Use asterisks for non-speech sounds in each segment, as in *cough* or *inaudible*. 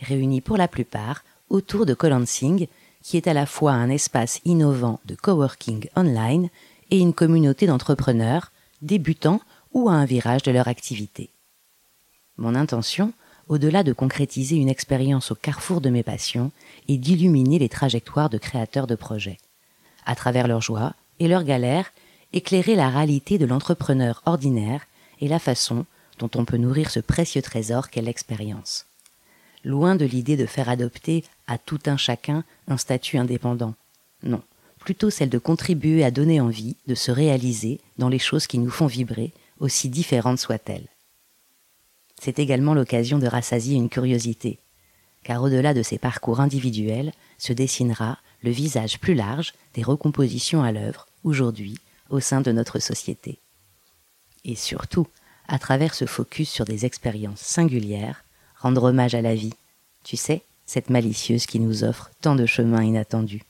réunis pour la plupart autour de Colansing, qui est à la fois un espace innovant de coworking online et une communauté d'entrepreneurs, débutants ou à un virage de leur activité. Mon intention, au-delà de concrétiser une expérience au carrefour de mes passions, est d'illuminer les trajectoires de créateurs de projets. À travers leurs joies et leurs galères, éclairer la réalité de l'entrepreneur ordinaire et la façon dont on peut nourrir ce précieux trésor qu'est l'expérience. Loin de l'idée de faire adopter à tout un chacun un statut indépendant. Non, plutôt celle de contribuer à donner envie de se réaliser dans les choses qui nous font vibrer, aussi différentes soient-elles. C'est également l'occasion de rassasier une curiosité, car au-delà de ces parcours individuels se dessinera le visage plus large des recompositions à l'œuvre, aujourd'hui, au sein de notre société. Et surtout, à travers ce focus sur des expériences singulières, rendre hommage à la vie, tu sais, cette malicieuse qui nous offre tant de chemins inattendus.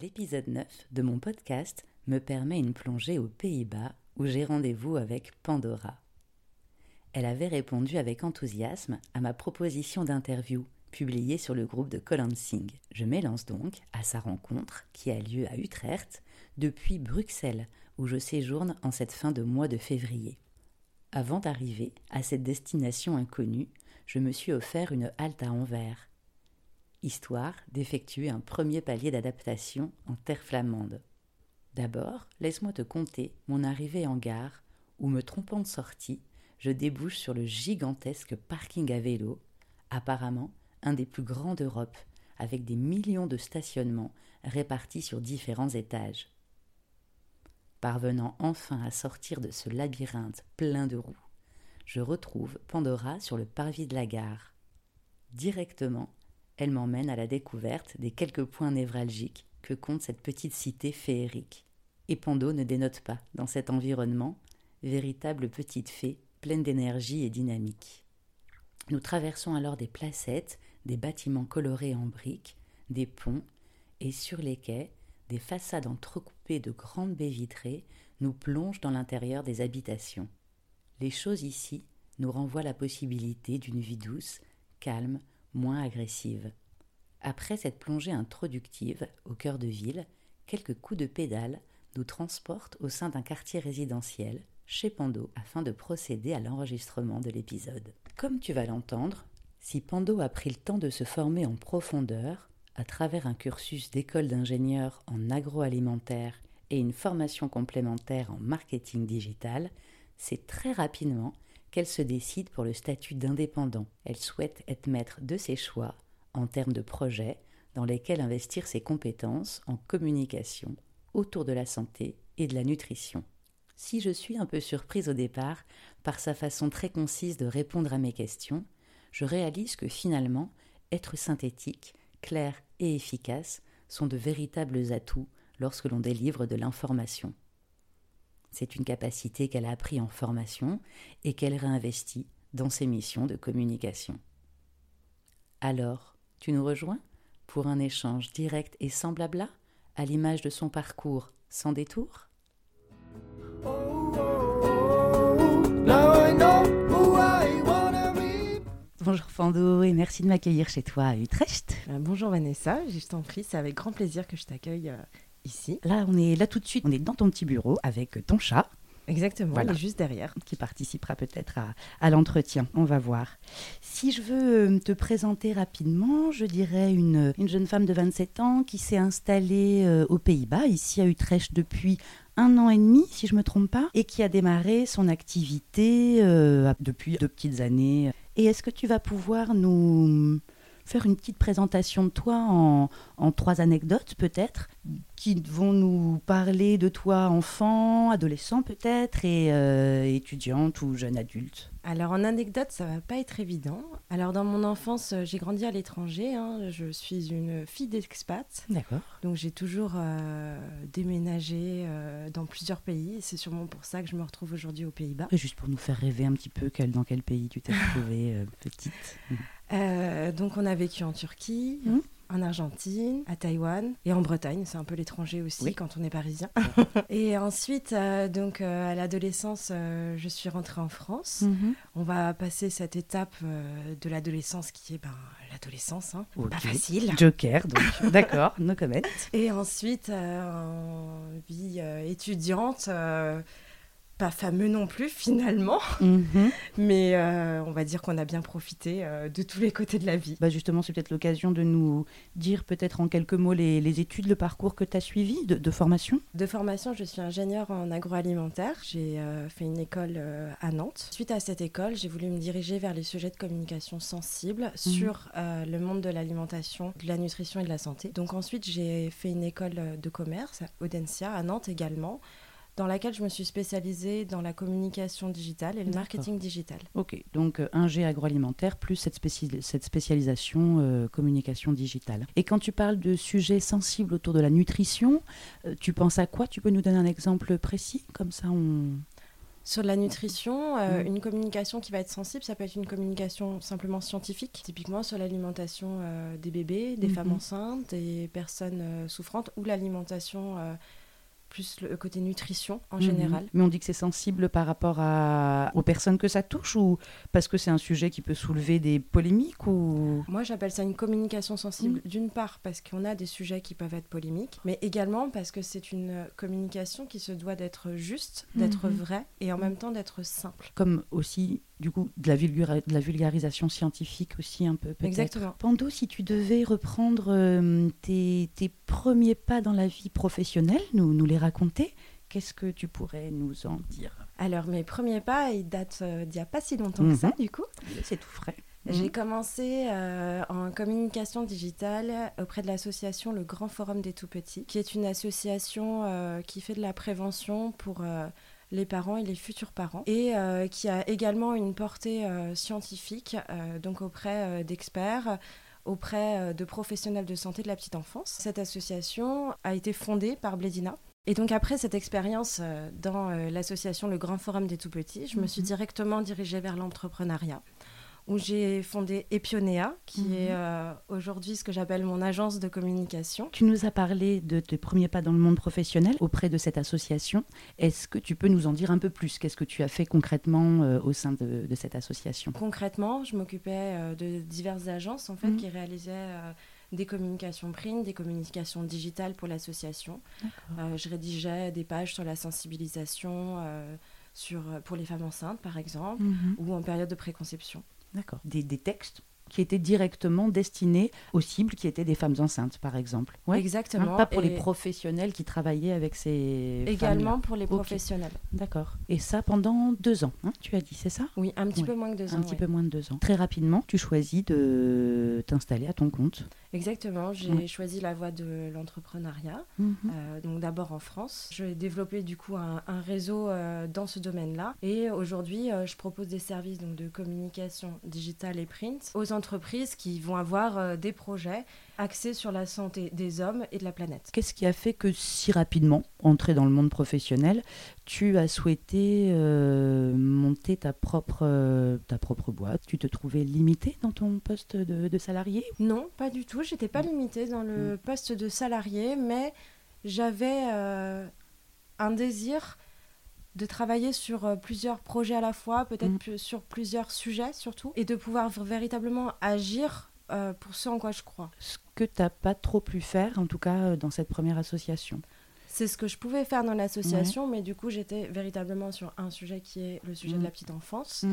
L'épisode 9 de mon podcast me permet une plongée aux Pays-Bas où j'ai rendez-vous avec Pandora. Elle avait répondu avec enthousiasme à ma proposition d'interview publiée sur le groupe de Colansing. Je m'élance donc à sa rencontre qui a lieu à Utrecht depuis Bruxelles où je séjourne en cette fin de mois de février. Avant d'arriver à cette destination inconnue, je me suis offert une halte à Anvers, histoire d'effectuer un premier palier d'adaptation en terre flamande. D'abord, laisse-moi te conter mon arrivée en gare où, me trompant de sortie, je débouche sur le gigantesque parking à vélo, apparemment un des plus grands d'Europe, avec des millions de stationnements répartis sur différents étages. Parvenant enfin à sortir de ce labyrinthe plein de roues, je retrouve Pandora sur le parvis de la gare. Directement, elle m'emmène à la découverte des quelques points névralgiques que compte cette petite cité féerique. Et Pando ne dénote pas dans cet environnement, véritable petite fée pleine d'énergie et dynamique. Nous traversons alors des placettes, des bâtiments colorés en briques, des ponts, et sur les quais, des façades entrecoupées de grandes baies vitrées nous plongent dans l'intérieur des habitations. Les choses ici nous renvoient la possibilité d'une vie douce, calme, moins agressive. Après cette plongée introductive au cœur de ville, quelques coups de pédale nous transportent au sein d'un quartier résidentiel chez Pando afin de procéder à l'enregistrement de l'épisode. Comme tu vas l'entendre, si Pando a pris le temps de se former en profondeur à travers un cursus d'école d'ingénieur en agroalimentaire et une formation complémentaire en marketing digital, c'est très rapidement qu'elle se décide pour le statut d'indépendant. Elle souhaite être maître de ses choix en termes de projets dans lesquels investir ses compétences en communication autour de la santé et de la nutrition. Si je suis un peu surprise au départ par sa façon très concise de répondre à mes questions, je réalise que finalement, être synthétique, clair et efficace sont de véritables atouts lorsque l'on délivre de l'information. C'est une capacité qu'elle a appris en formation et qu'elle réinvestit dans ses missions de communication. Alors, tu nous rejoins pour un échange direct et sans blabla, à l'image de son parcours sans détour? Bonjour Fando et merci de m'accueillir chez toi à Utrecht. Euh, bonjour Vanessa, je t'en prie, c'est avec grand plaisir que je t'accueille euh, ici. Là, on est là tout de suite, on est dans ton petit bureau avec ton chat. Exactement, voilà. juste derrière. Qui participera peut-être à, à l'entretien, on va voir. Si je veux euh, te présenter rapidement, je dirais une, une jeune femme de 27 ans qui s'est installée aux Pays-Bas, ici à Utrecht depuis un an et demi, si je ne me trompe pas, et qui a démarré son activité euh, depuis deux petites années. Et est-ce que tu vas pouvoir nous, faire une petite présentation de toi en, en trois anecdotes peut-être, qui vont nous parler de toi enfant, adolescent peut-être, et euh, étudiante ou jeune adulte alors en anecdote, ça va pas être évident. Alors dans mon enfance, euh, j'ai grandi à l'étranger. hein. Je suis une fille d'expat. D'accord. Donc j'ai toujours euh, déménagé euh, dans plusieurs pays. C'est sûrement pour ça que je me retrouve aujourd'hui aux Pays-Bas. Juste pour nous faire rêver un petit peu, quel, dans quel pays tu t'es *laughs* retrouvée petite Euh, donc on a vécu en Turquie, Mhm. en Argentine, à Taïwan et en Bretagne. C'est un peu l'étranger aussi Oui. quand on est parisien. *laughs* *laughs* et ensuite, euh, donc euh, à l'adolescence, je suis rentrée en France. Mhm. On va passer cette étape de l'adolescence qui est ben, l'adolescence, hein. Pas facile. Joker, donc *laughs* d'accord, no comment. Et ensuite, en vie étudiante, pas fameux non plus *laughs* finalement, Mhm. mais euh, on va dire qu'on a bien profité euh, de tous les côtés de la vie. Bah justement, c'est peut-être l'occasion de nous dire peut-être en quelques mots les, les études, le parcours que tu as suivi de, de formation. De formation, je suis ingénieure en agroalimentaire. J'ai euh, fait une école à Nantes. Suite à cette école, j'ai voulu me diriger vers les sujets de communication sensibles sur euh, le monde de l'alimentation, de la nutrition et de la santé. Donc ensuite, j'ai fait une école de commerce, Audencia, à Nantes également, dans laquelle je me suis spécialisée dans la communication digitale et le marketing digital. Ok, donc euh, un G agroalimentaire plus cette, spéci- cette spécialisation euh, communication digitale. Et quand tu parles de sujets sensibles autour de la nutrition, euh, tu penses à quoi? Tu peux nous donner un exemple précis? Comme ça, on... Sur la nutrition, euh, Mm. une communication qui va être sensible, ça peut être une communication simplement scientifique, typiquement sur l'alimentation euh, des bébés, des Mhm. femmes enceintes, des personnes euh, souffrantes, ou l'alimentation plus le côté nutrition en Mhm. général. Mais on dit que c'est sensible par rapport à... aux personnes que ça touche ou parce que c'est un sujet qui peut soulever des polémiques ou... Moi, j'appelle ça une communication sensible, Mm. d'une part parce qu'on a des sujets qui peuvent être polémiques, mais également parce que c'est une communication qui se doit d'être juste, d'être Mhm. vraie et en même temps d'être simple. Comme aussi, du coup, de la, vulgara- de la vulgarisation scientifique aussi un peu peut-être. Exactement. Pando, si tu devais reprendre euh, tes, tes premiers pas dans la vie professionnelle, nous, nous les raconter, qu'est-ce que tu pourrais nous en dire? Alors, mes premiers pas, ils datent euh, d'il n'y a pas si longtemps que ça, Mhm. du coup. C'est tout frais. J'ai commencé euh, en communication digitale auprès de l'association Le Grand Forum des Tout-Petits, qui est une association euh, qui fait de la prévention pour euh, les parents et les futurs parents, et qui a également une portée scientifique, donc auprès d'experts auprès de professionnels de santé de la petite enfance. Cette association a été fondée par Blédina. Et donc après cette expérience euh, dans euh, l'association Le Grand Forum des Tout-Petits, je me suis Mhm. directement dirigée vers l'entrepreneuriat où j'ai fondé Epionea, qui Mhm. est euh, aujourd'hui ce que j'appelle mon agence de communication. Tu nous as parlé de tes premiers pas dans le monde professionnel auprès de cette association. Est-ce que tu peux nous en dire un peu plus? Qu'est-ce que tu as fait concrètement euh, au sein de, de cette association? Concrètement, je m'occupais de diverses agences en fait Mhm. qui réalisaient euh, des communications print, des communications digitales pour l'association. Euh, je rédigeais des pages sur la sensibilisation euh, sur, pour les femmes enceintes par exemple, Mhm. ou en période de préconception. D'accord. Des, des textes qui étaient directement destinés aux cibles qui étaient des femmes enceintes, par exemple. Ouais. Exactement. Hein, pas pour les professionnels qui travaillaient avec ces Également femmes-là. pour les professionnels. D'accord. Et ça pendant deux ans, hein, tu as dit, c'est ça? Oui, un petit Ouais. peu moins que deux ans. Un petit ouais. peu moins de deux ans. Très rapidement, tu choisis de t'installer à ton compte. Exactement, j'ai Ouais. choisi la voie de l'entrepreneuriat. Mhm. Euh, donc d'abord en France. J'ai développé du coup un, un réseau euh, dans ce domaine-là. Et aujourd'hui, euh, je propose des services donc, de communication digitale et print aux entreprises qui vont avoir des projets axés sur la santé des hommes et de la planète. Qu'est-ce qui a fait que si rapidement, entré dans le monde professionnel, tu as souhaité euh, monter ta propre, euh, ta propre boîte? Tu te trouvais limité dans ton poste de, de salarié Non, pas du tout. J'étais pas limitée dans le poste de salarié, mais j'avais euh, un désir de travailler sur plusieurs projets à la fois, peut-être Mm. sur plusieurs sujets surtout, et de pouvoir véritablement agir euh, pour ce en quoi je crois. Ce que tu n'as pas trop pu faire, en tout cas euh, dans cette première association. C'est ce que je pouvais faire dans l'association, mais du coup j'étais véritablement sur un sujet qui est le sujet Mm. de la petite enfance.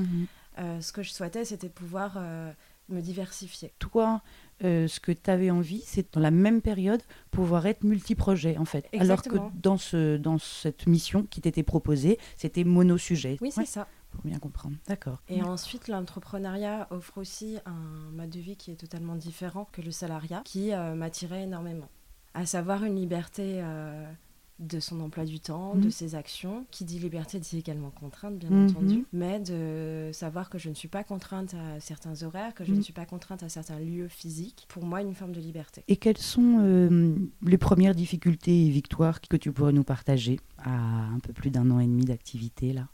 Euh, ce que je souhaitais, c'était pouvoir euh, me diversifier. Toi, euh, ce que tu avais envie, c'est dans la même période pouvoir être multi-projet en fait. Alors Exactement. que dans, ce, dans cette mission qui t'était proposée, c'était mono-sujet. Oui, c'est Ouais. ça. Pour bien comprendre. D'accord. Et ensuite, l'entrepreneuriat offre aussi un mode de vie qui est totalement différent que le salariat, qui m'attirait énormément. À savoir une liberté de son emploi du temps, de mhm. ses actions. Qui dit liberté dit également contrainte, bien mhm. entendu, mais de savoir que je ne suis pas contrainte à certains horaires, que je ne mhm. suis pas contrainte à certains lieux physiques. Pour moi, une forme de liberté. Et quelles sont euh, les premières difficultés et victoires que tu pourrais nous partager à un peu plus d'un an et demi d'activité là?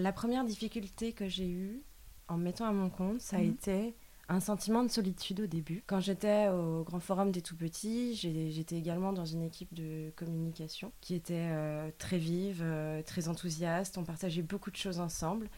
La première difficulté que j'ai eue en mettant à mon compte, ça a été un sentiment de solitude au début. Quand j'étais au Grand Forum des Tout-Petits, j'étais également dans une équipe de communication qui était euh, très vive, euh, très enthousiaste. On partageait beaucoup de choses ensemble.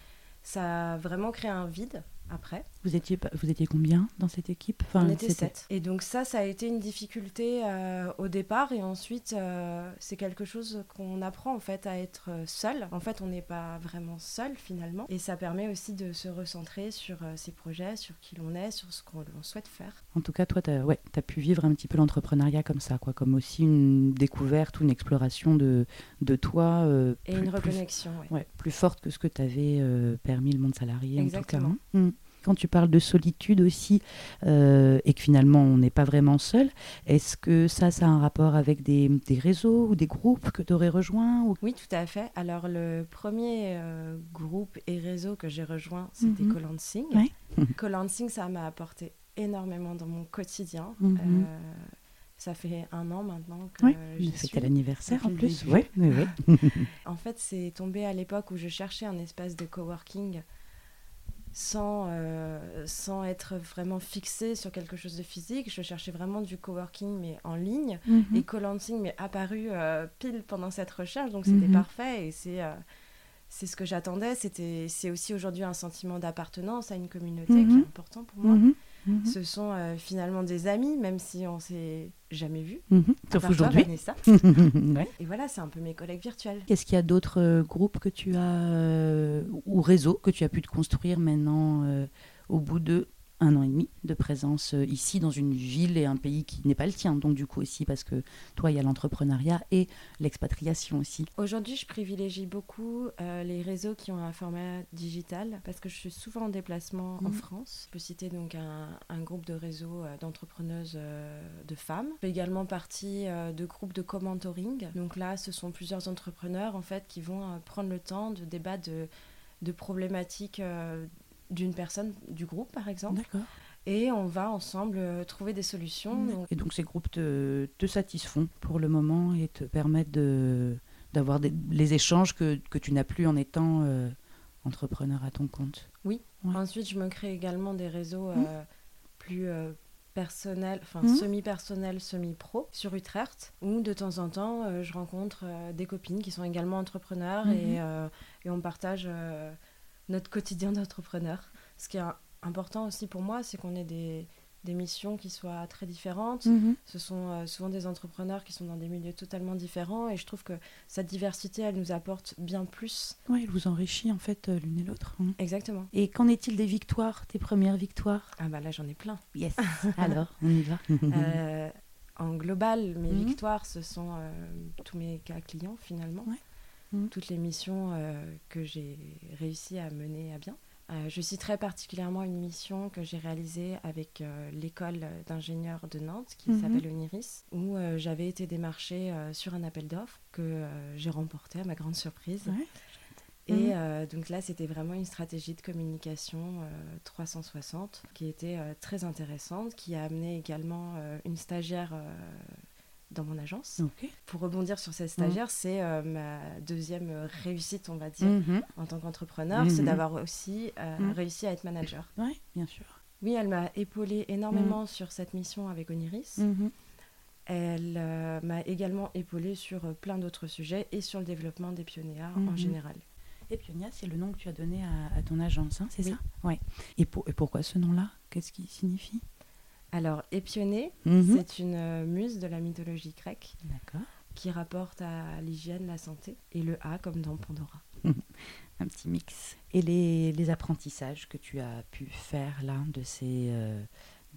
Ça a vraiment créé un vide après. Vous étiez, vous étiez combien dans cette équipe? Enfin, On était sept. Et donc ça, ça a été une difficulté euh, au départ. Et ensuite, euh, c'est quelque chose qu'on apprend en fait à être seul. En fait, on n'est pas vraiment seul finalement. Et ça permet aussi de se recentrer sur euh, ses projets, sur qui l'on est, sur ce qu'on souhaite faire. En tout cas, toi, tu as, ouais, as pu vivre un petit peu l'entrepreneuriat comme ça, quoi, comme aussi une découverte ou une exploration de, de toi. et une reconnexion, plus, ouais. plus forte que ce que tu avais permis le monde salarié Exactement. en tout cas. Hein. Mm quand tu parles de solitude aussi, euh, et que finalement on n'est pas vraiment seul, est-ce que ça, ça a un rapport avec des, réseaux ou des groupes que tu aurais rejoints ou... Oui, tout à fait. Alors le premier euh, groupe et réseau que j'ai rejoint, c'était mm Colansing. *laughs* *laughs* Colansing, ça m'a apporté énormément dans mon quotidien. Mhm. Euh, ça fait un an maintenant que je C'était l'anniversaire en plus. Oui, oui, *laughs* en fait, c'est tombé à l'époque où je cherchais un espace de coworking sans, euh, sans être vraiment fixé sur quelque chose de physique. Je cherchais vraiment du coworking, mais en ligne. Mhm. Et co-lancing m'est apparu euh, pile pendant cette recherche, donc c'était mhm. parfait. Et c'est euh, c'est ce que j'attendais. C'est aussi aujourd'hui un sentiment d'appartenance à une communauté qui est mhm. important pour moi. Mhm. Ce sont euh, finalement des amis, même si on s'est jamais vus. Mhm. Sauf aujourd'hui. *laughs* Et voilà, c'est un peu mes collègues virtuels. Qu'est-ce qu'il y a d'autres euh, groupes que tu as, euh, ou réseaux que tu as pu te construire maintenant au bout de un an et demi de présence euh, ici dans une ville et un pays qui n'est pas le tien. Donc du coup aussi parce que toi, il y a l'entrepreneuriat et l'expatriation aussi. Aujourd'hui, je privilégie beaucoup euh, les réseaux qui ont un format digital parce que je suis souvent en déplacement en mhm. France. Je peux citer donc un, groupe de réseaux euh, d'entrepreneuses de femmes. Je fais également partie de groupes de commentoring. Donc là, ce sont plusieurs entrepreneurs en fait qui vont prendre le temps de débattre de de problématiques d'une personne du groupe, par exemple. Et on va ensemble euh, trouver des solutions. Et donc ces groupes te, te, satisfont pour le moment et te permettent de, d'avoir les échanges que, que tu n'as plus en étant euh, entrepreneur à ton compte. Oui. Ensuite, je me crée également des réseaux mmh. euh, plus personnels, enfin mmh. semi-personnels, semi-pro sur Utrecht, où de temps en temps, je rencontre des copines qui sont également entrepreneurs mmh. et, et, on partage notre quotidien d'entrepreneur. Ce qui est important aussi pour moi, c'est qu'on ait des, des, missions qui soient très différentes. Mhm. Ce sont euh, souvent des entrepreneurs qui sont dans des milieux totalement différents et je trouve que cette diversité, elle nous apporte bien plus. Oui, elle vous enrichit en fait euh, l'une et l'autre. Hein. Exactement. Et qu'en est-il des victoires, tes premières victoires? Ah bah là j'en ai plein. Yes. *laughs* Alors, on y va. Euh, en global, mes mhm. victoires, ce sont tous mes cas clients finalement. Mm. toutes les missions euh, que j'ai réussi à mener à bien. Euh, je citerai particulièrement une mission que j'ai réalisée avec euh, l'école d'ingénieurs de Nantes qui mm-hmm. s'appelle Oniris, où j'avais été démarchée sur un appel d'offres que j'ai remporté à ma grande surprise. Et mm-hmm. donc là, c'était vraiment une stratégie de communication 360 qui était très intéressante, qui a amené également une stagiaire dans mon agence. Pour rebondir sur cette stagiaire, mm. c'est euh, ma deuxième réussite, on va dire, mm-hmm. en tant qu'entrepreneur, c'est mm-hmm. d'avoir aussi euh, mm. réussi à être manager. Oui, bien sûr. Oui, elle m'a épaulé énormément mm. sur cette mission avec Oniris. Mm-hmm. Elle euh, m'a également épaulé sur plein d'autres sujets et sur le développement des pionniers en général. Et Pionia, c'est le nom que tu as donné à, ton agence, hein, c'est ça? Ouais. Et, et pourquoi ce nom-là? Qu'est-ce qui signifie? Alors, Épionée, mhm. c'est une euh, muse de la mythologie grecque qui rapporte à l'hygiène, la santé, et le A comme dans Pandora. *laughs* Un petit mix. Et les, apprentissages que tu as pu faire là de ces, euh,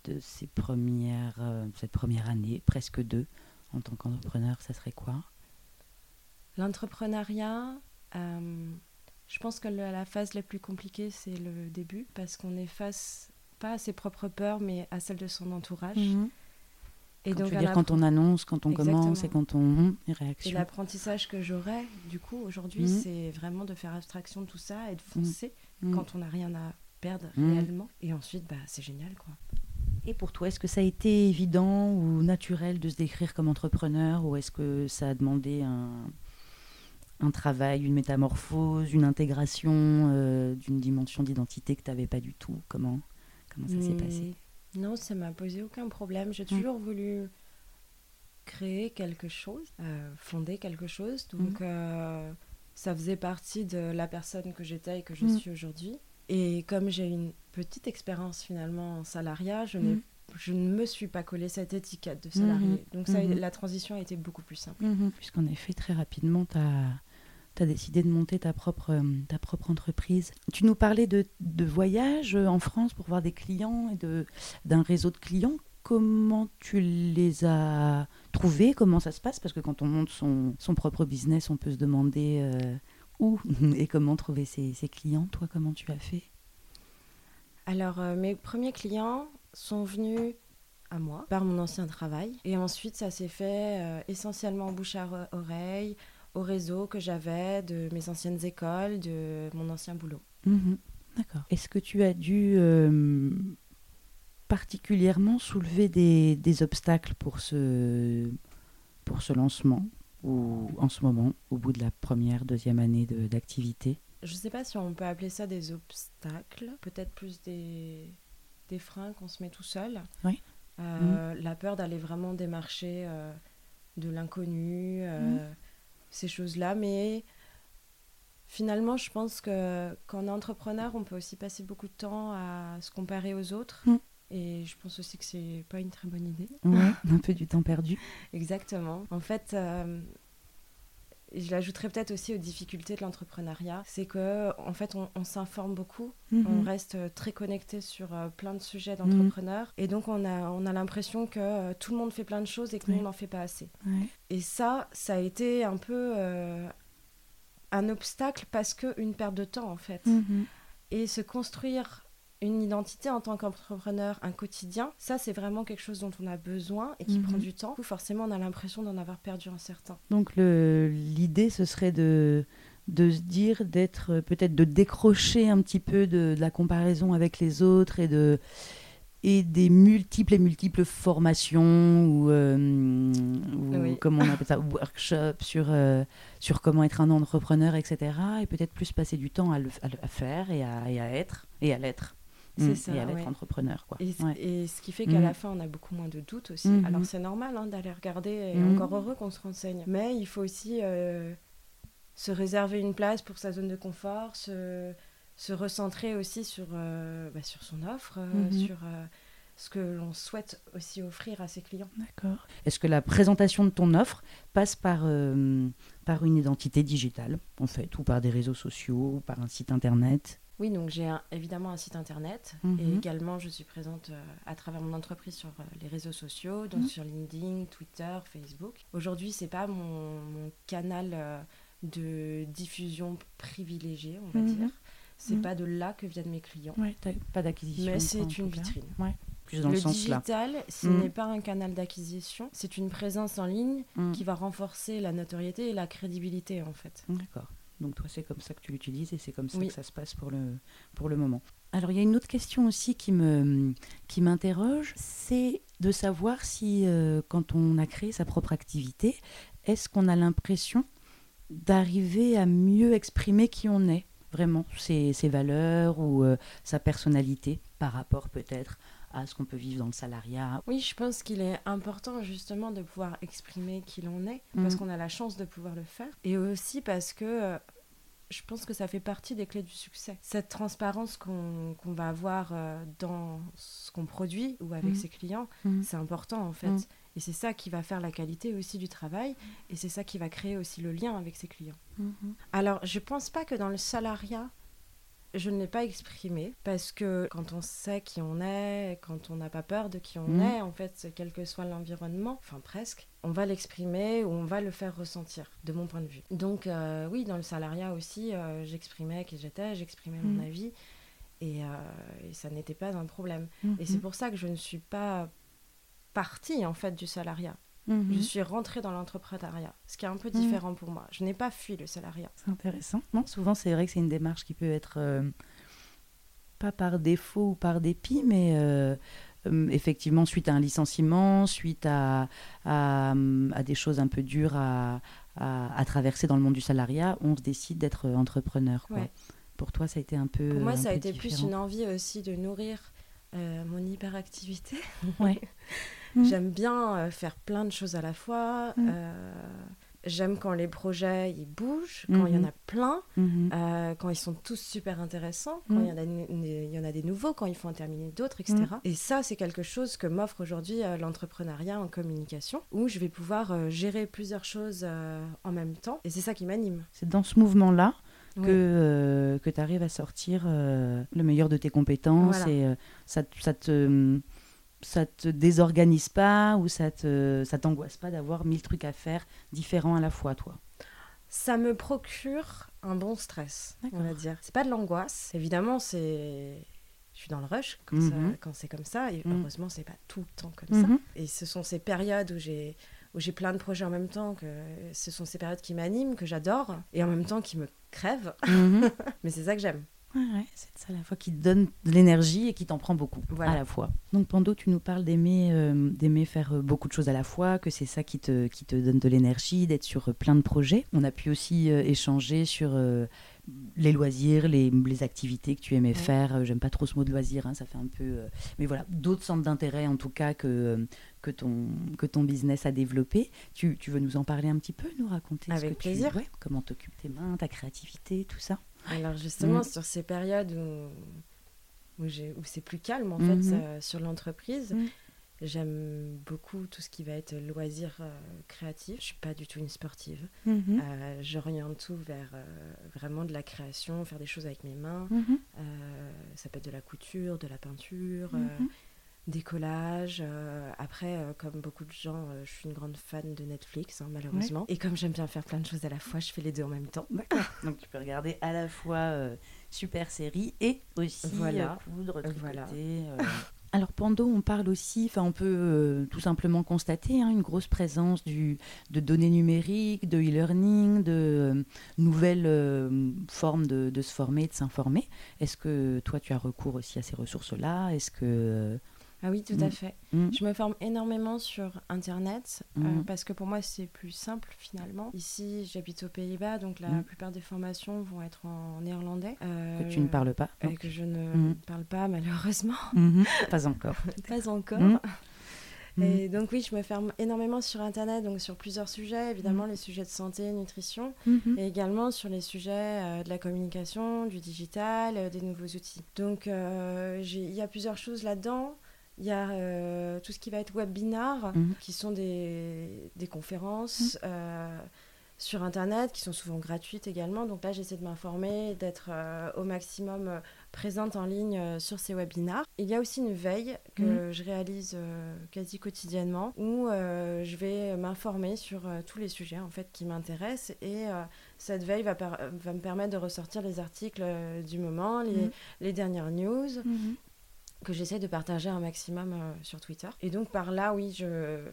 de ces premières, euh, cette première année, presque deux, en tant qu'entrepreneur, ça serait quoi? L'entrepreneuriat, Je pense que la phase la plus compliquée, c'est le début, parce qu'on est face, pas à ses propres peurs, mais à celles de son entourage. Mhm. Et quand donc, tu veux dire quand on annonce, quand on commence et quand on les réactions. Et l'apprentissage que j'aurais, du coup, aujourd'hui, mhm. c'est vraiment de faire abstraction de tout ça et de foncer quand on n'a rien à perdre réellement. Et ensuite, bah, c'est génial, quoi. Et pour toi, est-ce que ça a été évident ou naturel de se décrire comme entrepreneur ou est-ce que ça a demandé un, un travail, une métamorphose, une intégration euh, d'une dimension d'identité que tu n'avais pas du tout? Comment, comment ça s'est passé? Non, ça m'a posé aucun problème. J'ai mmh. toujours voulu créer quelque chose, euh, fonder quelque chose. Donc, mmh. euh, ça faisait partie de la personne que j'étais et que je mmh. suis aujourd'hui. Et comme j'ai une petite expérience finalement en salariat, je, je ne me suis pas collé cette étiquette de salarié. Mhm. Donc ça, mhm. la transition a été beaucoup plus simple. Puisqu'en effet, très rapidement, tu as, as, décidé de monter ta propre, euh, ta propre entreprise. Tu nous parlais de, voyages en France pour voir des clients et d'un réseau de clients. Comment tu les as trouvés? Comment ça se passe? Parce que quand on monte son, son propre business, on peut se demander... Euh, où *laughs* et comment trouver ces, clients Toi, comment tu as fait? Alors, euh, mes premiers clients sont venus à moi par mon ancien travail. Et ensuite, ça s'est fait euh, essentiellement bouche à oreille, au réseau que j'avais de mes anciennes écoles, de mon ancien boulot. Mhm. D'accord. Est-ce que tu as dû euh, particulièrement soulever des, des, obstacles pour ce, pour ce lancement ou en ce moment, au bout de la première, deuxième année d'activité? Je ne sais pas si on peut appeler ça des obstacles, peut-être plus des, des freins qu'on se met tout seul. Oui. Euh, mm. La peur d'aller vraiment démarcher euh, de l'inconnu, euh, mm. Ces choses-là. Mais finalement, je pense que est entrepreneur, on peut aussi passer beaucoup de temps à se comparer aux autres. Mm. Et je pense aussi que c'est pas une très bonne idée. Ouais, *laughs* un peu du temps perdu. Exactement. En fait, euh, je l'ajouterais peut-être aussi aux difficultés de l'entrepreneuriat, c'est que en fait on, s'informe beaucoup, mhm. on reste très connecté sur euh, plein de sujets d'entrepreneurs, et donc on a on a l'impression que euh, tout le monde fait plein de choses et que nous on n'en fait pas assez. Et ça, ça a été un peu un obstacle parce que une perte de temps en fait. Mhm. Et se construire une identité en tant qu'entrepreneur, un quotidien, ça c'est vraiment quelque chose dont on a besoin et qui prend mhm. du temps. Forcément, on a l'impression d'en avoir perdu un certain. Donc l'idée, ce serait de, de se dire, d'être peut-être de décrocher un petit peu de, la comparaison avec les autres et de et des multiples et multiples formations ou, euh, comment on *laughs* appelle ça workshops sur euh, sur comment être un entrepreneur etc et peut-être plus passer du temps à le, à faire et à, et à être et à l'être c'est mm. ça, et à être entrepreneur. Quoi. Et, ce qui fait qu'à la mm. fin, on a beaucoup moins de doutes aussi. Mm-hmm. Alors c'est normal hein, d'aller regarder, et mm. encore heureux qu'on se renseigne. Mais il faut aussi euh, se réserver une place pour sa zone de confort, se, se recentrer aussi sur, euh, bah, sur son offre, euh, mm-hmm. sur ce que l'on souhaite aussi offrir à ses clients. D'accord. Est-ce que la présentation de ton offre passe par, par une identité digitale, en fait, ou par des réseaux sociaux, ou par un site internet? Oui, donc j'ai évidemment un site internet et mhm. également je suis présente euh, à travers mon entreprise sur euh, les réseaux sociaux, donc mhm. sur LinkedIn, Twitter, Facebook. Aujourd'hui, c'est pas mon, canal euh, de diffusion privilégié, on va mhm. dire. C'est pas de là que viennent mes clients. Ouais, pas d'acquisition. Mais c'est une vitrine. Ouais. Plus dans le, sens digital, ce n'est pas un canal d'acquisition, c'est une présence en ligne qui va renforcer la notoriété et la crédibilité en fait. D'accord. Donc toi, c'est comme ça que tu l'utilises et c'est comme ça que ça se passe pour le, pour le moment. Alors il y a une autre question aussi qui me qui m'interroge, c'est de savoir si euh, quand on a créé sa propre activité, est-ce qu'on a l'impression d'arriver à mieux exprimer qui on est vraiment, ses, ses valeurs ou euh, sa personnalité par rapport peut-être à ce qu'on peut vivre dans le salariat. Oui, je pense qu'il est important justement de pouvoir exprimer qui l'on est, parce mm. qu'on a la chance de pouvoir le faire, et aussi parce que euh, je pense que ça fait partie des clés du succès. Cette transparence qu'on va avoir euh, dans ce qu'on produit ou avec mm. ses clients, mm. c'est important en fait. Et c'est ça qui va faire la qualité aussi du travail, et c'est ça qui va créer aussi le lien avec ses clients. Mm-hmm. Alors, je pense pas que dans le salariat, je ne l'ai pas exprimé parce que quand on sait qui on est, quand on n'a pas peur de qui on Mhm. est, en fait, quel que soit l'environnement, enfin presque, on va l'exprimer ou on va le faire ressentir, de mon point de vue. Donc euh, oui, dans le salariat aussi, euh, j'exprimais qui j'étais, j'exprimais Mhm. mon avis et, euh, et ça n'était pas un problème. Mhm. Et c'est pour ça que je ne suis pas partie en fait du salariat. Mhm. Je suis rentrée dans l'entrepreneuriat, ce qui est un peu Mhm. différent pour moi. Je n'ai pas fui le salariat. C'est intéressant. Non, souvent, c'est vrai que c'est une démarche qui peut être euh, pas par défaut ou par dépit, mais euh, euh, effectivement, suite à un licenciement, suite à, à, à des choses un peu dures à, à- traverser dans le monde du salariat, on se décide d'être entrepreneur. quoi. Ouais. Pour toi, ça a été un peu. Pour moi, ça a été plus une envie aussi de nourrir mon hyperactivité. Ouais. *laughs* Mhm. J'aime bien euh, faire plein de choses à la fois. Mhm. euh, J'aime quand les projets ils bougent, quand il y en Mhm. a plein, Mhm. euh, quand ils sont tous super intéressants, quand Mhm. il y, en a nou- il y en a des nouveaux, quand il faut en terminer d'autres, etc. Et ça, c'est quelque chose que m'offre aujourd'hui euh, l'entrepreneuriat en communication, où je vais pouvoir gérer plusieurs choses en même temps. Et c'est ça qui m'anime. C'est dans ce mouvement-là Oui. que, euh, que tu arrives à sortir euh, le meilleur de tes compétences Voilà. et euh, ça, te- ça te ça te désorganise pas ou ça te ça t'angoisse pas d'avoir mille trucs à faire différents à la fois toi? Ça me procure un bon stress, on va dire. C'est pas de l'angoisse. Évidemment, c'est. Je suis dans le rush quand, Mhm. quand c'est comme ça. Et Mhm. heureusement, c'est pas tout le temps comme ça. Mhm. Et ce sont ces périodes où j'ai où j'ai plein de projets en même temps que ce sont ces périodes qui m'animent, que j'adore, et en même temps qui me crèvent. *laughs* Mais c'est ça que j'aime. Ouais, ouais, c'est ça à la fois qui te donne de l'énergie et qui t'en prend beaucoup Voilà. à la fois. Donc Pando, tu nous parles d'aimer euh, d'aimer faire euh, beaucoup de choses à la fois, que c'est ça qui te, qui te donne de l'énergie, d'être sur euh, plein de projets. On a pu aussi euh, échanger sur euh, les loisirs, les, les activités que tu aimais Ouais. faire. J'aime pas trop ce mot de loisir, hein, ça fait un peu... mais voilà, d'autres centres d'intérêt en tout cas que, que, ton, que ton business a développé. Tu, tu veux nous en parler un petit peu, nous raconter ce Avec que tu- plaisir. ouais, comment t'occupes tes mains, ta créativité, tout ça Alors justement, Mhm. sur ces périodes où, où, c'est plus calme en Mhm. fait euh, sur l'entreprise, Mhm. j'aime beaucoup tout ce qui va être loisirs euh, créatifs. Je suis pas du tout une sportive. Mhm. Euh, J'oriente tout vers euh, vraiment de la création, faire des choses avec mes mains. Mhm. Euh, ça peut être de la couture, de la peinture. Des collages. euh, après, euh, comme beaucoup de gens, euh, je suis une grande fan de Netflix, hein, malheureusement. Et comme j'aime bien faire plein de choses à la fois, je fais les deux en même temps. *laughs* Donc tu peux regarder à la fois euh, super série et aussi Voilà. euh, coudre, tricoter. Voilà. euh. *laughs* Alors Pando, on parle aussi, enfin on peut euh, tout simplement constater hein, une grosse présence du, de données numériques, de e-learning, de euh, nouvelles euh, formes de, de se former, de s'informer. Est-ce que toi tu as recours aussi à ces ressources-là? Est-ce que Ah oui, tout à Mm. fait. Mm. Je me forme énormément sur Internet euh, Mhm. parce que pour moi, c'est plus simple finalement. Ici, j'habite aux Pays-Bas, donc la plupart des formations vont être en néerlandais. euh, que tu ne parles pas que je ne parle pas malheureusement. *laughs* Mhm. Pas encore. *laughs* Pas encore. *laughs* Et donc oui, je me ferme énormément sur Internet, donc sur plusieurs sujets, évidemment les sujets de santé, nutrition, Mhm. et également sur les sujets euh, de la communication, du digital, euh, des nouveaux outils. Donc euh, il y a plusieurs choses là-dedans. Il y a euh, tout ce qui va être webinar, Mhm. qui sont des, des conférences euh, sur Internet, qui sont souvent gratuites également. Donc là, j'essaie de m'informer, d'être euh, au maximum présente en ligne sur ces webinars. Il y a aussi une veille que je réalise quasi quotidiennement, où je vais m'informer sur tous les sujets en fait qui m'intéressent. Et cette veille va, me permettre de ressortir les articles du moment, les, Mhm. les dernières news Mhm. Que j'essaie de partager un maximum euh, sur Twitter. Et donc par là, oui, je,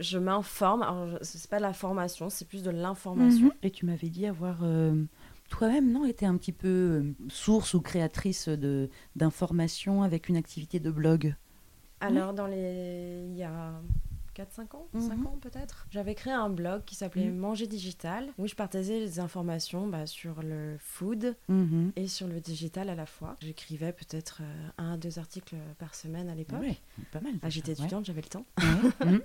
je m'informe. Alors, c'est pas de la formation, c'est plus de l'information. Mhm. Et tu m'avais dit avoir euh, toi-même, non, été un petit peu euh, source ou créatrice de d'informations avec une activité de blog? Alors, dans les... il y a 4-5 ans, Mhm. 5 ans peut-être, j'avais créé un blog qui s'appelait Mhm. Manger Digital, où je partageais les informations bah, sur le food Mhm. et sur le digital à la fois. J'écrivais peut-être euh, un à deux articles par semaine à l'époque. Ouais, pas mal. Ah, J'étais ouais. étudiante, j'avais le temps. *laughs*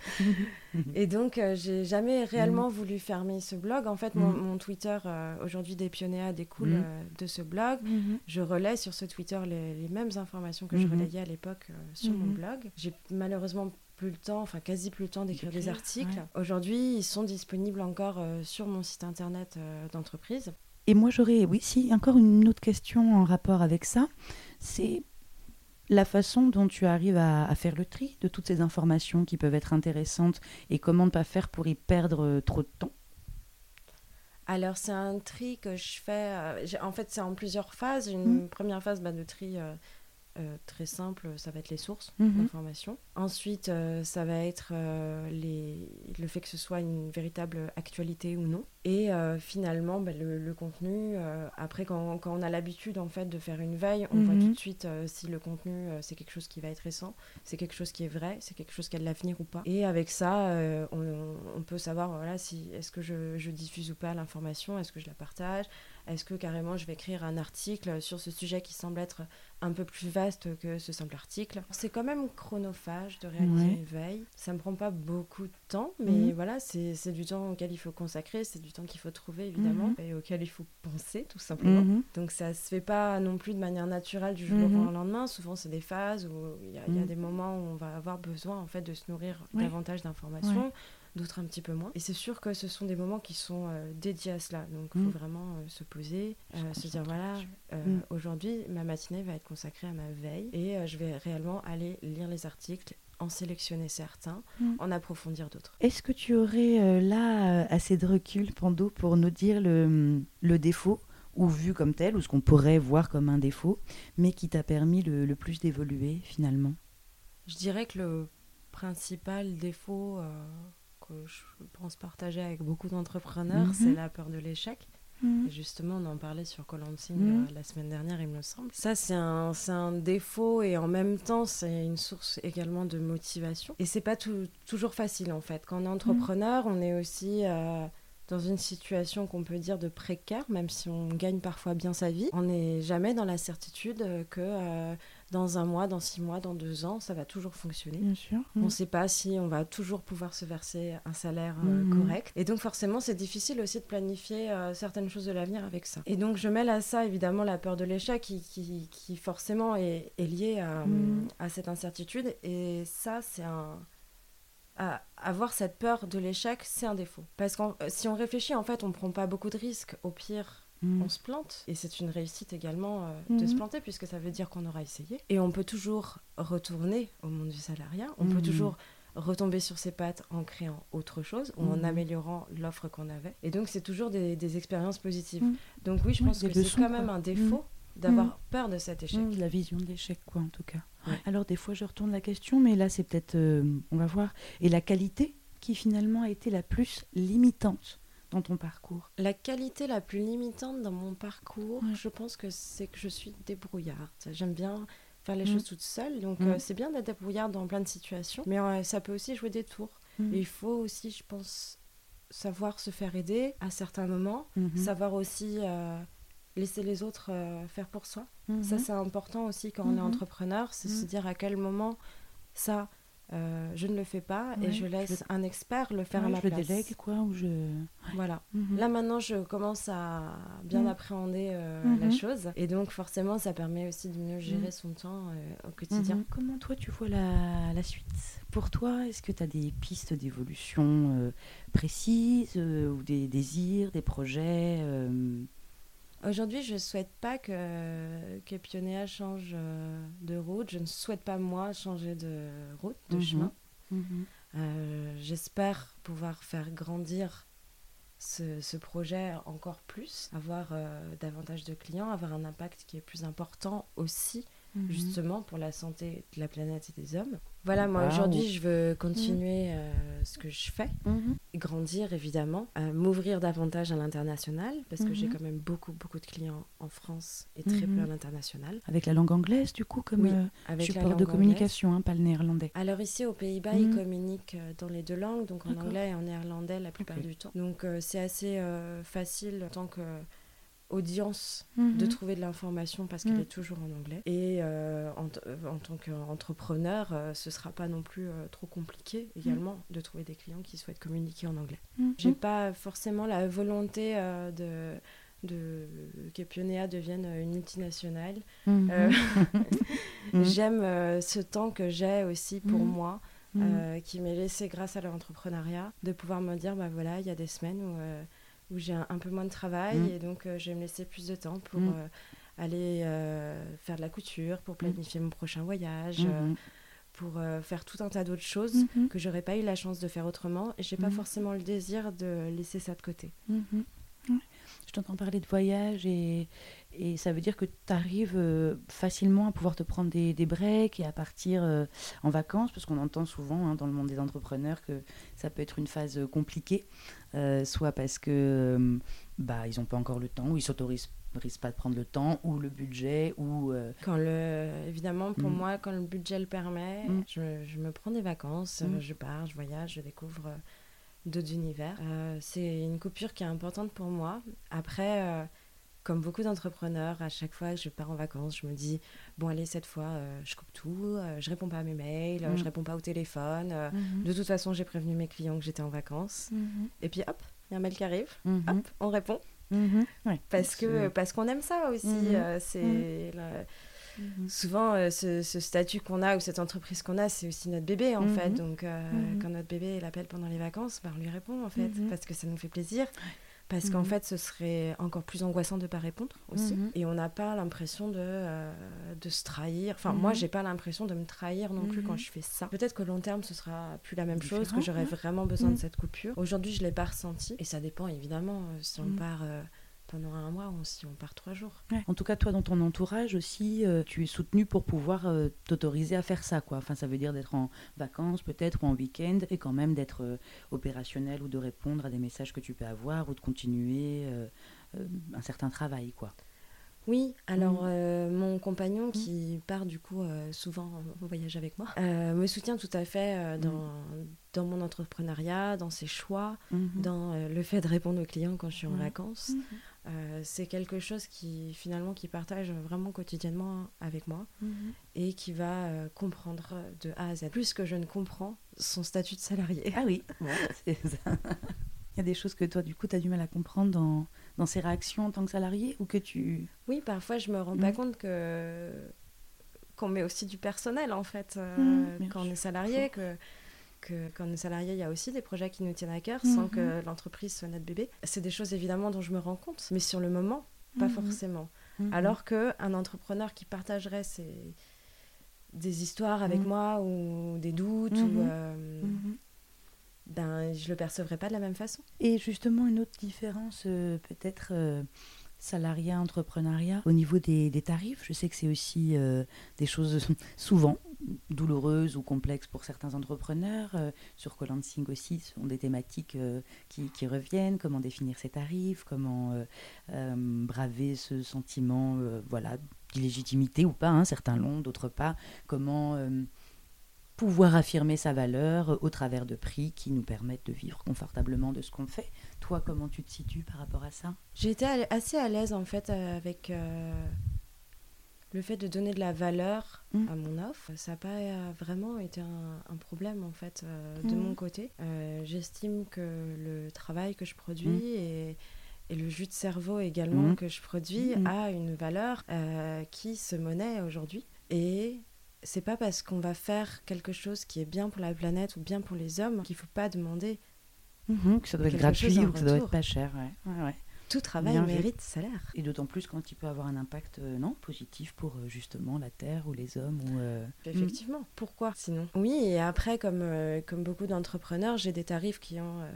Mhm. Et donc, euh, j'ai jamais réellement voulu fermer ce blog. En fait, mon, mon Twitter, euh, aujourd'hui Dépionéa, découle Mhm. euh, de ce blog. Je relais sur ce Twitter les, les mêmes informations que je relayais à l'époque sur mon blog. J'ai malheureusement plus le temps, enfin quasi plus le temps d'écrire des articles. ouais. Aujourd'hui, ils sont disponibles encore euh, sur mon site internet euh, d'entreprise. Et moi, j'aurais, oui, si, encore une autre question en rapport avec ça. C'est la façon dont tu arrives à, faire le tri de toutes ces informations qui peuvent être intéressantes et comment ne pas faire pour y perdre euh, trop de temps? Alors c'est un tri que je fais, euh, en fait c'est en plusieurs phases. Une mmh. première phase bah, de tri euh, euh, très simple, ça va être les sources mhm. d'information. Ensuite, euh, ça va être euh, les... le fait que ce soit une véritable actualité ou non. Et finalement, bah, le, contenu, après, quand, quand, on a l'habitude en fait de faire une veille, on voit tout mhm. de suite si le contenu, c'est quelque chose qui va être récent, c'est quelque chose qui est vrai, c'est quelque chose qui a de l'avenir ou pas. Et avec ça, on, on, peut savoir, voilà, si est-ce que je, je diffuse ou pas l'information, est-ce que je la partage, est-ce que carrément je vais écrire un article sur ce sujet qui semble être un peu plus vaste que ce simple article C'est quand même chronophage de réaliser une veille. Ça me prend pas beaucoup de temps, mais mhm. voilà, c'est du temps auquel il faut consacrer, c'est du temps qu'il faut trouver évidemment mhm. et auquel il faut penser tout simplement. Mhm. Donc ça se fait pas non plus de manière naturelle du jour au lendemain. Souvent c'est des phases où il y, a des moments où on va avoir besoin en fait de se nourrir davantage d'informations d'autres un petit peu moins. Et c'est sûr que ce sont des moments qui sont euh, dédiés à cela. Donc il faut vraiment euh, se poser, euh, se dire voilà, aujourd'hui ma matinée va être consacrée à ma veille et je vais réellement aller lire les articles en sélectionner certains, mm. en approfondir d'autres. Est-ce que tu aurais là assez de recul, Pando, pour nous dire le, le défaut ou vu comme tel, ou ce qu'on pourrait voir comme un défaut, mais qui t'a permis le, le plus d'évoluer finalement? Je dirais que le principal défaut que je pense partager avec beaucoup d'entrepreneurs, c'est mhm. la peur de l'échec. Mhm. Justement, on en parlait sur Colancing mhm. la semaine dernière, il me semble. Ça, c'est un, un, défaut et en même temps, c'est une source également de motivation. Et c'est pas toujours facile en fait. Quand on est entrepreneur, on est aussi euh, dans une situation qu'on peut dire de précaire, même si on gagne parfois bien sa vie. On n'est jamais dans la certitude que euh, dans un mois, dans six mois, dans deux ans, ça va toujours fonctionner. Bien sûr. On ne sait pas si on va toujours pouvoir se verser un salaire euh, mhm. correct. Et donc forcément, c'est difficile aussi de planifier euh, certaines choses de l'avenir avec ça. Et donc je mêle à ça évidemment la peur de l'échec qui, qui, forcément est, est liée à, mhm. à, cette incertitude. Et ça, c'est un... À avoir cette peur de l'échec, c'est un défaut. Parce que si on réfléchit, en fait, on ne prend pas beaucoup de risques. Au pire, Mm. on se plante. Et c'est une réussite également euh, de se mm. planter, puisque ça veut dire qu'on aura essayé. Et on peut toujours retourner au monde du salariat. On peut mm. toujours retomber sur ses pattes en créant autre chose ou en améliorant l'offre qu'on avait. Et donc, c'est toujours des, expériences positives. Donc oui, je pense que c'est quand même un défaut d'avoir peur de cet échec. la vision de l'échec, quoi, en tout cas. Alors, des fois, je retourne la question, mais là, c'est peut-être, euh, on va voir. Et la qualité qui finalement a été la plus limitante dans ton parcours? La qualité la plus limitante dans mon parcours, je pense que c'est que je suis débrouillarde. J'aime bien faire les mm. choses toute seule, donc mm. euh, c'est bien d'être débrouillarde dans plein de situations, mais euh, ça peut aussi jouer des tours. Mm. il faut aussi, je pense, savoir se faire aider à certains moments, mm-hmm. savoir aussi laisser les autres faire pour soi. Ça, mm-hmm. c'est important aussi quand on est mm-hmm. entrepreneur, c'est se dire à quel moment ça euh, je ne le fais pas et je laisse un expert le faire à ma je place. Je délègue quoi ou je. Voilà. Mhm. Là maintenant, je commence à bien mhm. appréhender euh, la mhm. chose et donc forcément, ça permet aussi de mieux gérer son temps euh, au quotidien. Comment toi tu vois la, la suite? Pour toi, est-ce que tu as des pistes d'évolution précises ou des désirs, des projets Aujourd'hui, je ne souhaite pas que, que Pionéa change euh, de route. Je ne souhaite pas, moi, changer de route, de mhm. chemin. Mhm. Euh, j'espère pouvoir faire grandir ce, ce, projet encore plus, avoir euh, davantage de clients, avoir un impact qui est plus important aussi Mhm. justement pour la santé de la planète et des hommes. Voilà, moi aujourd'hui, je veux continuer euh, ce que je fais, mhm. grandir évidemment, euh, m'ouvrir davantage à l'international, parce que j'ai mhm. quand même beaucoup, beaucoup de clients en France et très peu à l'international. Avec la langue anglaise, du coup, comme euh, avec support de communication, hein, pas le néerlandais. Alors ici, aux Pays-Bas, ils communiquent dans les deux langues, donc en anglais et en néerlandais la plupart du temps. Donc c'est assez facile en tant que audience de mhm. trouver de l'information parce qu'elle mhm. est toujours en anglais. Et euh, euh, en, tant qu'entrepreneur, euh, ce sera pas non plus trop compliqué également de trouver des clients qui souhaitent communiquer en anglais. Mhm. J'ai pas forcément la volonté de de que Pionea devienne une multinationale. *laughs* *laughs* J'aime ce temps que j'ai aussi pour moi, qui m'est laissé grâce à l'entrepreneuriat, de pouvoir me dire, bah voilà, il y a des semaines où où j'ai un, peu moins de travail Mm. et donc euh, je vais me laisser plus de temps pour Mm. euh, aller euh, faire de la couture, pour planifier mon prochain voyage, Mhm. pour faire tout un tas d'autres choses Mhm. que j'aurais pas eu la chance de faire autrement et j'ai pas forcément le désir de laisser ça de côté. Je t'entends parler de voyage et, et ça veut dire que tu arrives facilement à pouvoir te prendre des, des breaks et à partir euh, en vacances, parce qu'on entend souvent hein, dans le monde des entrepreneurs que ça peut être une phase euh, compliquée, euh, soit parce que euh, bah, ils n'ont pas encore le temps, ou ils s'autorisent s'autorisent pas de prendre le temps, ou le budget, ou... euh, Quand le, évidemment, pour Mm. moi, quand le budget le permet, Mm. je, me- je me prends des vacances, Mm. euh, je pars, je voyage, je découvre euh, d'autres univers. Euh, c'est une coupure qui est importante pour moi. Après, euh, comme beaucoup d'entrepreneurs, à chaque fois que je pars en vacances, je me dis bon allez cette fois, euh, je coupe tout, je réponds pas à mes mails, euh, Mm. je réponds pas au téléphone. Mhm. De toute façon, j'ai prévenu mes clients que j'étais en vacances. Mhm. Et puis hop, il y a un mail qui arrive. Mhm. Hop, on répond. Ouais. parce que parce qu'on aime ça aussi. C'est Mhm. souvent euh, ce, ce statut qu'on a ou cette entreprise qu'on a, c'est aussi notre bébé en Mhm. fait. Donc euh, Mhm. quand notre bébé l'appelle pendant les vacances, bah, on lui répond en fait parce que ça nous fait plaisir. Parce qu'en fait, ce serait encore plus angoissant de ne pas répondre aussi. Et on n'a pas l'impression de, euh, de se trahir. Enfin, moi, j'ai pas l'impression de me trahir non plus quand je fais ça. Peut-être que long terme, ce sera plus la même chose, que j'aurai ouais. vraiment besoin de cette coupure. Aujourd'hui, je l'ai pas ressenti. Et ça dépend évidemment si on part pendant un mois ou si on part trois jours. Ouais. En tout cas, toi, dans ton entourage aussi, euh, tu es soutenu pour pouvoir euh, t'autoriser à faire ça, quoi. Enfin, ça veut dire d'être en vacances, peut-être, ou en week-end, et quand même d'être euh, opérationnel ou de répondre à des messages que tu peux avoir ou de continuer euh, euh, un certain travail, quoi. Oui, alors euh, mon compagnon qui part du coup euh, souvent en voyage avec moi euh, me soutient tout à fait euh, dans, dans mon entrepreneuriat, dans ses choix, Mhm. dans euh, le fait de répondre aux clients quand je suis en vacances. Euh, c'est quelque chose qui finalement qui partage vraiment quotidiennement avec moi Mhm. et qui va euh, comprendre de A à Z. Plus que je ne comprends son statut de salarié. Ah oui, *laughs* c'est ça. Il y a des choses que toi, du coup, tu as du mal à comprendre dans, dans ses réactions en tant que salarié ou que tu... Oui, parfois je me rends pas Mhm. compte que qu'on met aussi du personnel en fait euh, Mhm, quand on est salarié, que, que quand on est salarié, il y a aussi des projets qui nous tiennent à cœur sans Mhm. que l'entreprise soit notre bébé. C'est des choses évidemment dont je me rends compte, mais sur le moment, pas Mhm. forcément. Mhm. Alors que un entrepreneur qui partagerait ses des histoires avec Mhm. moi ou des doutes Mhm. ou euh, Mhm. ben je le percevrais pas de la même façon. Et justement, une autre différence, euh, peut-être euh, salariat, entrepreneuriat, au niveau des, des tarifs, je sais que c'est aussi euh, des choses *laughs* souvent douloureuses ou complexes pour certains entrepreneurs. Euh, sur Colansing aussi, ce sont des thématiques euh, qui, qui reviennent, comment définir ses tarifs, comment euh, braver ce sentiment voilà, d'illégitimité ou pas, hein, certains l'ont, d'autres pas, comment... pouvoir affirmer sa valeur au travers de prix qui nous permettent de vivre confortablement de ce qu'on fait. Toi, comment tu te situes par rapport à ça? À- assez à l'aise en fait avec le fait de donner de la valeur Mm. à mon offre. Ça n'a pas euh, vraiment été un, un problème en fait euh, de Mm. mon côté. Euh, J'estime que le travail que je produis Mm. et, et le jus de cerveau également que je produis a une valeur euh, qui se monnaie aujourd'hui. Et c'est pas parce qu'on va faire quelque chose qui est bien pour la planète ou bien pour les hommes qu'il faut pas demander. Mhm, Que ça doit être gratuit ou que ça doit être pas cher. Ouais. Ouais, ouais. Tout travail Bien vu. mérite salaire. Et d'autant plus quand il peut avoir un impact euh, non positif pour euh, justement la terre ou les hommes ou euh, Effectivement. Pourquoi sinon? Oui, et après, comme, euh, comme beaucoup d'entrepreneurs, j'ai des tarifs qui ont euh,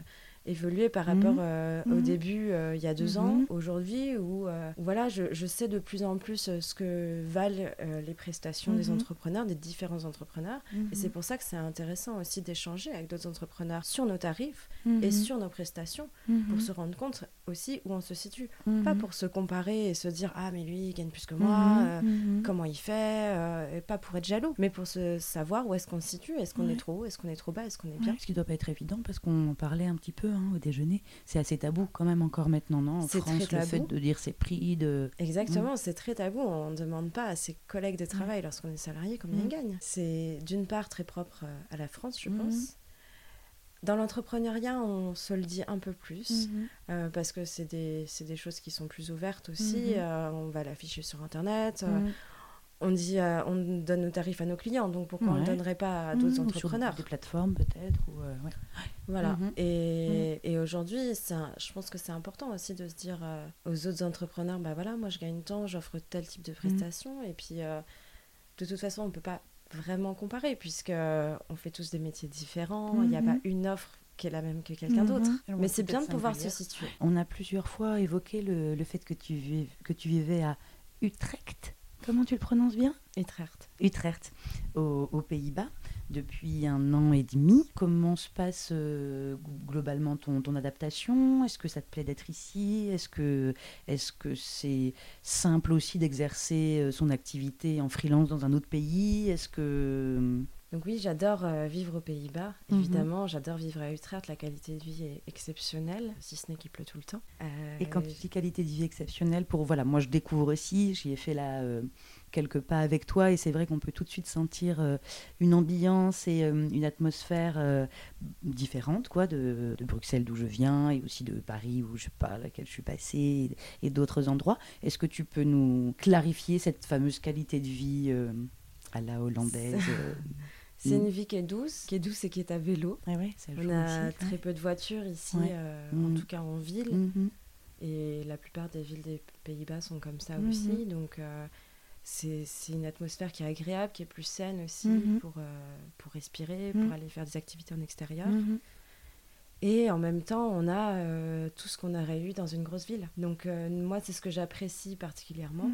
évolué par Mhm. rapport euh, au Mhm. début, euh, il y a deux Mhm. ans, aujourd'hui, où euh, voilà, je, je sais de plus en plus ce que valent euh, les prestations des Mhm. entrepreneurs, des différents entrepreneurs. Et c'est pour ça que c'est intéressant aussi d'échanger avec d'autres entrepreneurs sur nos tarifs Mhm. et sur nos prestations pour se rendre compte aussi où on se situe. Pas pour se comparer et se dire Ah, mais lui, il gagne plus que moi. Mhm. euh, comment il fait, euh, et pas pour être jaloux, mais pour se savoir où est-ce qu'on se situe, est-ce qu'on Ouais. est trop haut, est-ce qu'on est trop bas, est-ce qu'on est bien. ce qui doit pas être évident parce qu'on en parlait un petit peu hein, au déjeuner. C'est assez tabou quand même encore maintenant, non En France, le fait de dire ses prix, de Exactement, c'est très tabou, on ne demande pas à ses collègues de travail lorsqu'on est salarié combien Mm. ils gagnent. C'est d'une part très propre euh, à la France, je Mhm. pense. Dans l'entrepreneuriat, on se le dit un peu plus, euh, parce que c'est des, des choses qui sont plus ouvertes aussi, euh, on va l'afficher sur Internet, euh. On dit, euh, on donne nos tarifs à nos clients, donc pourquoi on ne donnerait pas à d'autres Mmh, ou entrepreneurs Sur des plateformes peut-être ou, euh, ouais. Voilà. Mhm. Et, et aujourd'hui, je pense que c'est important aussi de se dire euh, aux autres entrepreneurs, bah voilà, moi je gagne tant, j'offre tel type de prestations, et puis de toute façon, on peut pas vraiment comparer puisque on fait tous des métiers différents. Il n'y a pas une offre qui est la même que quelqu'un d'autre. Mais c'est bien de pouvoir se situer. On a plusieurs fois évoqué le, le fait que tu, vives, que tu vivais à Utrecht. Comment tu le prononces bien? Utrecht. Utrecht, aux, Pays-Bas, depuis un an et demi. Comment se passe euh, globalement ton, adaptation? Est-ce que ça te plaît d'être ici? Est-ce que que c'est simple aussi d'exercer euh, son activité en freelance dans un autre pays? Est-ce que Donc oui, j'adore euh, vivre aux Pays-Bas. Mhm. Évidemment, j'adore vivre à Utrecht. La qualité de vie est exceptionnelle, si ce n'est qu'il pleut tout le temps. Euh, Et quand tu dis qualité de vie exceptionnelle, pour voilà, moi je découvre aussi, j'y ai fait là euh, quelques pas avec toi, et c'est vrai qu'on peut tout de suite sentir euh, une ambiance et une atmosphère différente, quoi, de, de Bruxelles d'où je viens et aussi de Paris où je sais pas, laquelle je suis passée et, et d'autres endroits. Est-ce que tu peux nous clarifier cette fameuse qualité de vie à la hollandaise *laughs* c'est Mm. une vie qui est douce, qui est douce et qui est à vélo. ouais, ça On a aussi, très ouais. peu de voitures ici, Ouais. euh, en tout cas en ville. Mhm. Et la plupart des villes des Pays-Bas sont comme ça Mhm. aussi. Donc, euh, c'est une atmosphère qui est agréable, qui est plus saine aussi Mhm. pour, euh, pour respirer, Mhm. pour aller faire des activités en extérieur. Et en même temps, on a euh, tout ce qu'on aurait eu dans une grosse ville. Donc, moi, c'est ce que j'apprécie particulièrement.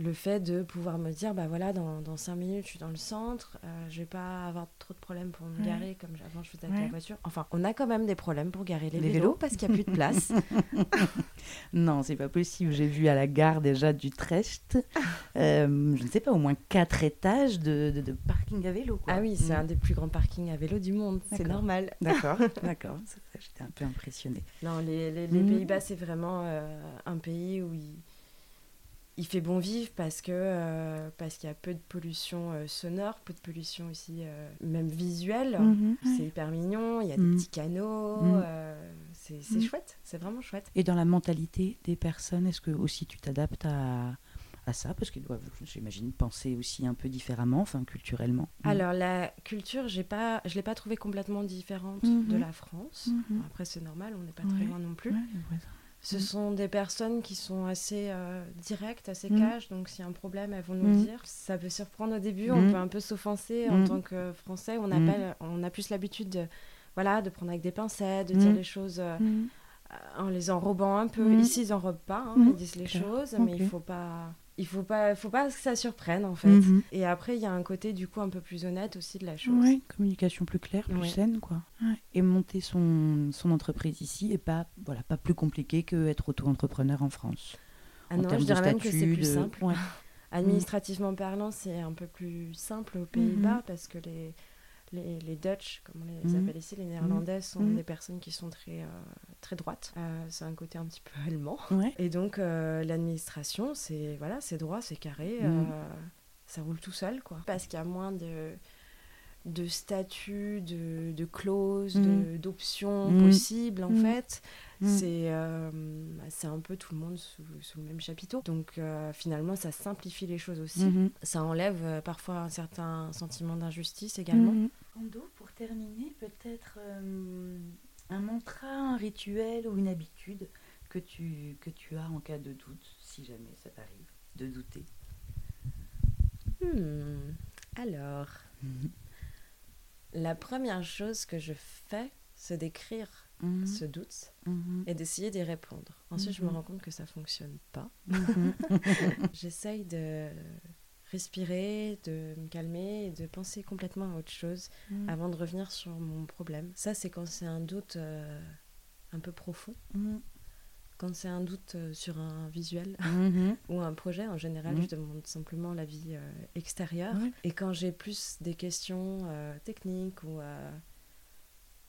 Le fait de pouvoir me dire, bah voilà, dans, dans cinq minutes, je suis dans le centre, euh, je vais pas avoir trop de problèmes pour me Ouais. garer comme avant je faisais avec Ouais. la voiture. Enfin, on a quand même des problèmes pour garer les, Les vélos, vélos. parce qu'il n'y a plus de place. *laughs* *laughs* Non, c'est pas possible. J'ai vu à la gare déjà d'Utrecht, euh, je ne sais pas, au moins quatre étages de, de- de parking à vélo. quoi. ah oui, c'est Mm. un des plus grands parkings à vélo du monde, c'est normal. *laughs* D'accord, d'accord. J'étais un peu impressionnée. Non, les, les- les Mhm. Pays-Bas, c'est vraiment euh, un pays où il fait bon vivre parce que euh, parce qu'il y a peu de pollution euh, sonore, peu de pollution aussi, euh, même visuelle. Mhm, C'est hyper mignon, il y a Mhm. des petits canaux, Mhm. c'est Mhm. chouette, c'est vraiment chouette. Et dans la mentalité des personnes, est-ce que aussi tu t'adaptes à, à ça? Parce qu'ils doivent, j'imagine, penser aussi un peu différemment, enfin culturellement. Alors la culture, j'ai pas, je l'ai pas trouvée complètement différente Mhm. de la France. Mhm. Après c'est normal, on n'est pas Ouais. très loin non plus. Ouais. Ce Mhm. sont des personnes qui sont assez euh, directes, assez Mhm. cash, donc s'il y a un problème, elles vont nous le dire. Ça peut surprendre au début, on peut un peu s'offenser en tant que Français. On, n'a pas- on a plus l'habitude de, voilà, de prendre avec des pincettes, de dire les choses euh, en les enrobant un peu. Ici, ils enrobent pas, hein, ils disent les choses, mais il faut pas... Il faut pas, faut pas que ça surprenne en fait. Mhm. Et après, il y a un côté du coup un peu plus honnête aussi de la chose. Ouais, communication plus claire, plus Ouais. saine, quoi. Ouais. Et monter son, son entreprise ici est pas, voilà, pas plus compliqué que être auto-entrepreneur en France. Ah En non, je de dirais même que c'est plus de- simple. *laughs* Administrativement parlant, c'est un peu plus simple aux Pays-Bas parce que les, les, les Dutch, comme on les Mhm. appelle ici, les Néerlandais, sont Mhm. des personnes qui sont très, euh, très droites. Euh, c'est un côté un petit peu *laughs* allemand. Ouais. Et donc, euh, l'administration, c'est voilà, c'est droit, c'est carré, Mhm. ça roule tout seul, quoi. Parce qu'il y a moins de de statuts, de, de clauses, Mhm. d'options Mhm. possibles en Mhm. fait. C'est euh, c'est un peu tout le monde sous, sous le même chapiteau. Donc euh, finalement, ça simplifie les choses aussi. Mhm. Ça enlève euh, parfois un certain sentiment d'injustice également. Mhm. Ando, pour terminer, peut-être euh, un mantra, un rituel ou une habitude que tu, que tu as en cas de doute, si jamais ça t'arrive, de douter? Hmm, Alors, la première chose que je fais, c'est d'écrire Mhm. ce doute Mhm. et d'essayer d'y répondre. Ensuite, je me Mhm. rends compte que ça fonctionne pas. *laughs* *laughs* J'essaye de respirer, de me calmer et de penser complètement à autre chose avant de revenir sur mon problème. Ça, c'est quand c'est un doute euh, un peu profond, quand c'est un doute euh, sur un visuel *laughs* ou un projet. En général, je demande simplement l'avis euh, extérieur. Ouais. Et quand j'ai plus des questions euh, techniques ou euh,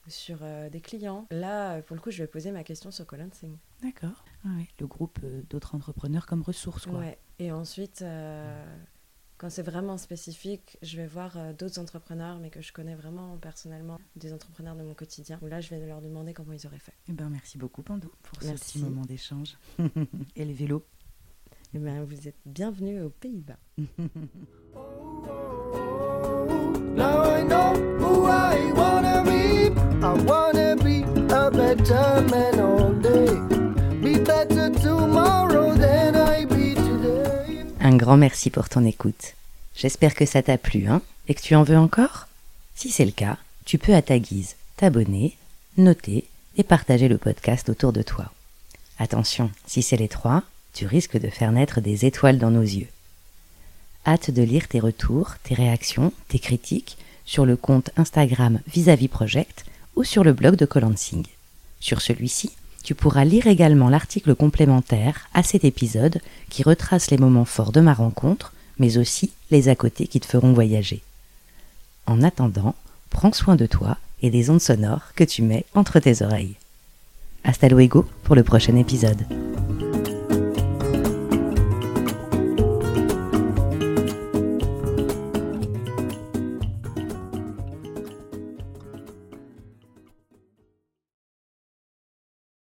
sur euh, des clients, là, euh, pour le coup, je vais poser ma question sur Colansing. D'accord. Ah ouais, Le groupe euh, d'autres entrepreneurs comme ressource, quoi. Ouais. Et ensuite, euh, quand c'est vraiment spécifique, je vais voir euh, d'autres entrepreneurs, mais que je connais vraiment personnellement, des entrepreneurs de mon quotidien. Où là, je vais leur demander comment ils auraient fait. Eh ben, merci beaucoup, Pando, pour ce petit moment d'échange. *laughs* Et les vélos Eh ben, vous êtes bienvenue aux Pays-Bas. Un grand merci pour ton écoute. J'espère que ça t'a plu, hein, et que tu en veux encore? Si c'est le cas, tu peux à ta guise t'abonner, noter et partager le podcast autour de toi. Attention, si c'est les trois, tu risques de faire naître des étoiles dans nos yeux. Hâte de lire tes retours, tes réactions, tes critiques sur le compte Instagram Vis-à-vis Project ou sur le blog de Colansing. Sur celui-ci, tu pourras lire également l'article complémentaire à cet épisode qui retrace les moments forts de ma rencontre, mais aussi les à côté qui te feront voyager. En attendant, prends soin de toi et des ondes sonores que tu mets entre tes oreilles. Hasta luego pour le prochain épisode.